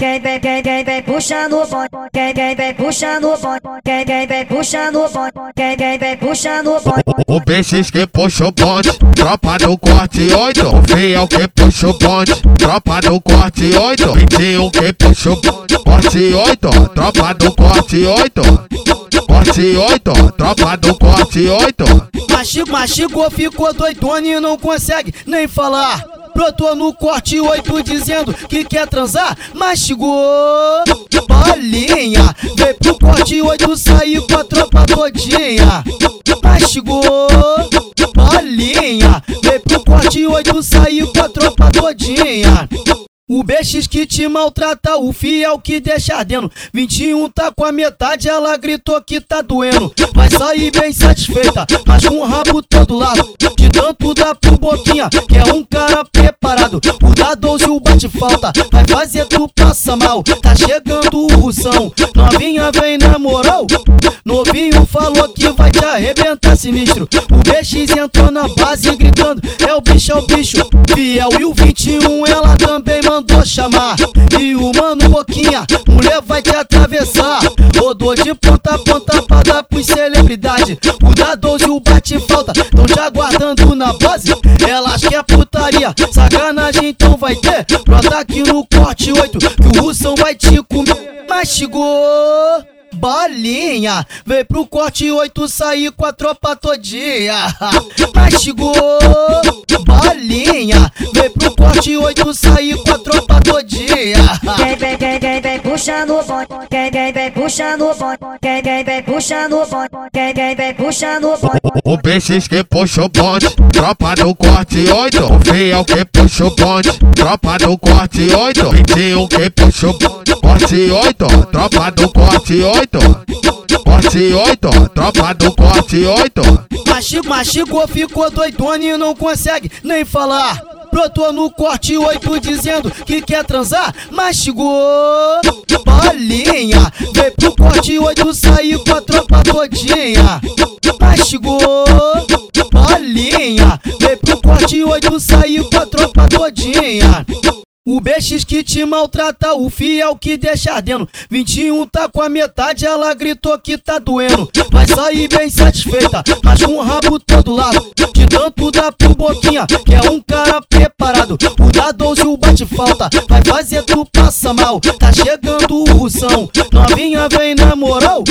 Quem vem, quem, quem vem puxando o bonde, quem, quem vem puxando o bonde, quem, quem vem puxando o bonde, quem, quem vem puxando o bonde. O BX que puxa o bonde, tropa do corte 8. O fiel que puxa o bonde, tropa do corte 8. 21 que puxa o bonde, corte 8. Tropa do corte 8. Corte 8, tropa do corte 8. Machico, machico, ficou doidona e não consegue nem falar. Brotou no corte 8 dizendo que quer transar, mastigou. Bolinha, veio pro corte 8 sair com a tropa todinha. Mastigou. Bolinha, veio pro corte 8 sair com a tropa todinha. O BX que te maltrata, o fiel que deixa ardendo. 21 tá com a metade, ela gritou que tá doendo. Vai sair bem satisfeita, mas com o rabo todo lado. De tanto dá pro boquinha, que é um cara preparado. O da 12 o bate falta, vai fazer tu passa mal. Tá chegando o russão, novinha vem na moral. Novinho falou que vai te arrebentar sinistro. O BX entrou na base gritando: É o bicho, é o bicho. Fiel e o 21 ela também mandou chamar. E o mano Boquinha, mulher vai te atravessar. De ponta a ponta pra dar pros celebridade. O da 12 o bate falta, tão te aguardando na base. Elas quer putaria, sacanagem então vai ter. Brota aqui no corte 8, que o russão vai te comer. Mastigou. Bolinha, vem pro corte 8 sair com a tropa todinha. Mastigou, bolinha, vem pro corte 8 sair com a tropa. Quem vem, quem, quem vem puxando o bonde, quem, quem vem puxando o bonde, quem, quem vem puxando o bonde, quem, quem vem puxando o bonde. O BX que puxa o bonde, tropa do corte 8. O fiel que puxa o bonde, tropa do corte 8. 21 que puxa o bonde, corte 8. Tropa do corte 8. Corte 8, tropa do corte 8. Machico, machico, ficou doidona e não consegue nem falar. Brotou no corte 8 dizendo que quer transar, mastigou. Bolinha, veio pro corte 8 sair com a tropa todinha. Mastigou. Bolinha, veio pro corte 8 sair com a tropa todinha. O BX que te maltrata, o fiel que deixa ardendo. 21 tá com a metade, ela gritou que tá doendo. Vai sair bem satisfeita, mas com o rabo todo lado. De tanto dá pro boquinha, que é um cara preparado. O da 12 o bate falta, vai fazer tu passa mal. Tá chegando o russão, novinha vem na moral.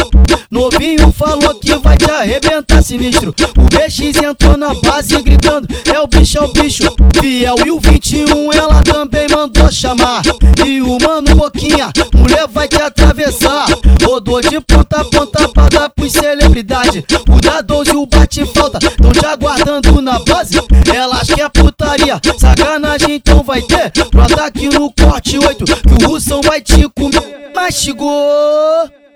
Novinho falou que vai te arrebentar sinistro. O BX entrou na base gritando: É o bicho, é o bicho. Fiel e o 21 ela também mandou chamar. E o mano Boquinha, mulher vai te atravessar. De ponta a ponta pra dar pros celebridade. O da 12 o bate falta, tão te aguardando na base. Elas quer putaria, sacanagem então vai ter. Brota aqui no corte 8, que o russão vai te comer. Mastigou.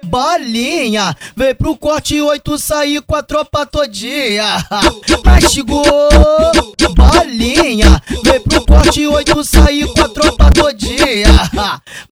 Bolinha, vem pro corte 8 sair com a tropa todinha. Mastigou. Bolinha, vem pro corte 8 sair com a tropa.